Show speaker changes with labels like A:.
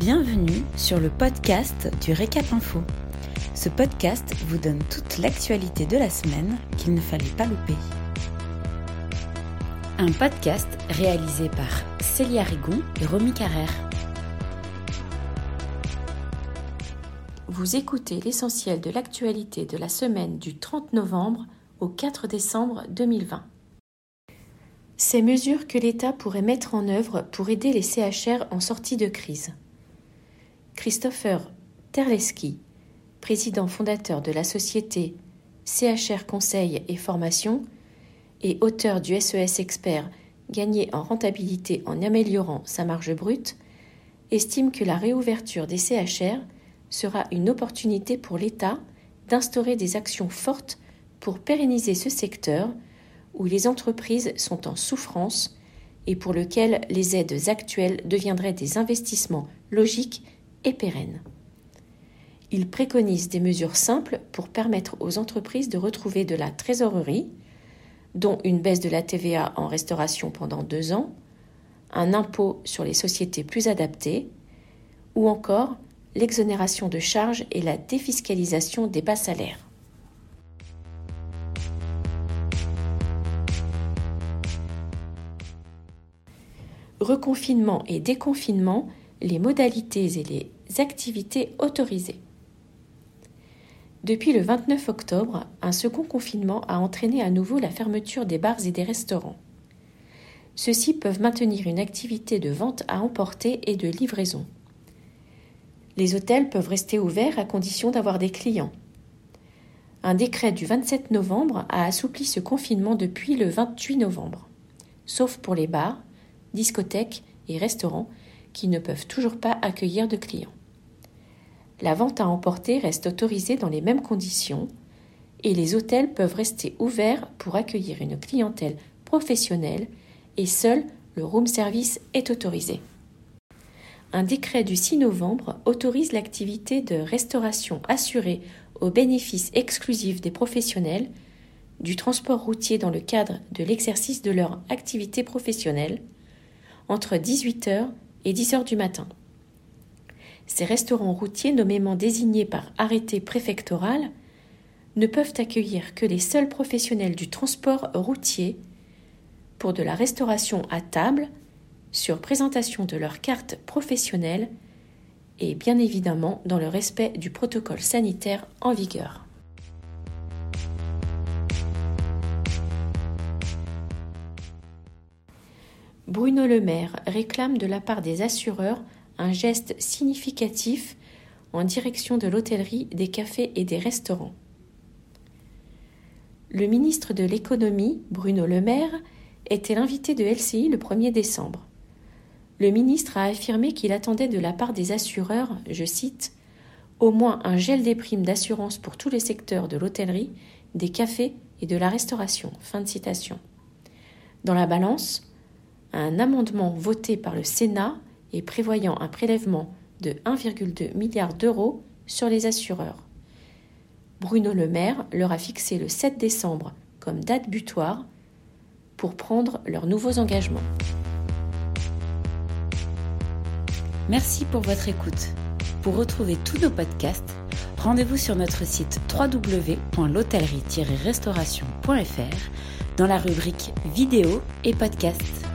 A: Bienvenue sur le podcast du Récap Info. Ce podcast vous donne toute l'actualité de la semaine qu'il ne fallait pas louper. Un podcast réalisé par Célia Rigon et Romy Carrère. Vous écoutez l'essentiel de l'actualité de la semaine du 30 novembre au 4 décembre 2020. Ces mesures que l'État pourrait mettre en œuvre pour aider les CHR en sortie de crise. Christopher Terleski, président fondateur de la société CHR Conseil et Formation et auteur du SES e Expert Gagner en rentabilité en améliorant sa marge brute, estime que la réouverture des CHR sera une opportunité pour l'État d'instaurer des actions fortes pour pérenniser ce secteur où les entreprises sont en souffrance et pour lequel les aides actuelles deviendraient des investissements logiques et. Il préconise des mesures simples pour permettre aux entreprises de retrouver de la trésorerie, dont une baisse de la TVA en restauration pendant deux ans, un impôt sur les sociétés plus adapté, ou encore l'exonération de charges et la défiscalisation des bas salaires. reconfinement et déconfinement, les modalités et les activités autorisées. Depuis le 29 octobre, un second confinement a entraîné à nouveau la fermeture des bars et des restaurants. Ceux-ci peuvent maintenir une activité de vente à emporter et de livraison. Les hôtels peuvent rester ouverts à condition d'avoir des clients. Un décret du 27 novembre a assoupli ce confinement depuis le 28 novembre, sauf pour les bars, discothèques et restaurants qui ne peuvent toujours pas accueillir de clients. La vente à emporter reste autorisée dans les mêmes conditions et les hôtels peuvent rester ouverts pour accueillir une clientèle professionnelle et seul le room service est autorisé. Un décret du 6 novembre autorise l'activité de restauration assurée au bénéfice exclusif des professionnels du transport routier dans le cadre de l'exercice de leur activité professionnelle, entre 18h et 10h du matin. Ces restaurants routiers nommément désignés par arrêté préfectoral ne peuvent accueillir que les seuls professionnels du transport routier pour de la restauration à table sur présentation de leur carte professionnelle et bien évidemment dans le respect du protocole sanitaire en vigueur. Bruno Le Maire réclame de la part des assureurs un geste significatif en direction de l'hôtellerie, des cafés et des restaurants. Le ministre de l'économie, Bruno Le Maire, était l'invité de LCI le 1er décembre. Le ministre a affirmé qu'il attendait de la part des assureurs, je cite, au moins un gel des primes d'assurance pour tous les secteurs de l'hôtellerie, des cafés et de la restauration. Fin de citation. Dans la balance, un amendement voté par le Sénat et prévoyant un prélèvement de 1,2 milliard d'euros sur les assureurs. Bruno Le Maire leur a fixé le 7 décembre comme date butoir pour prendre leurs nouveaux engagements. Merci pour votre écoute. Pour retrouver tous nos podcasts, rendez-vous sur notre site www.l'hôtellerie-restauration.fr dans la rubrique vidéo et podcasts.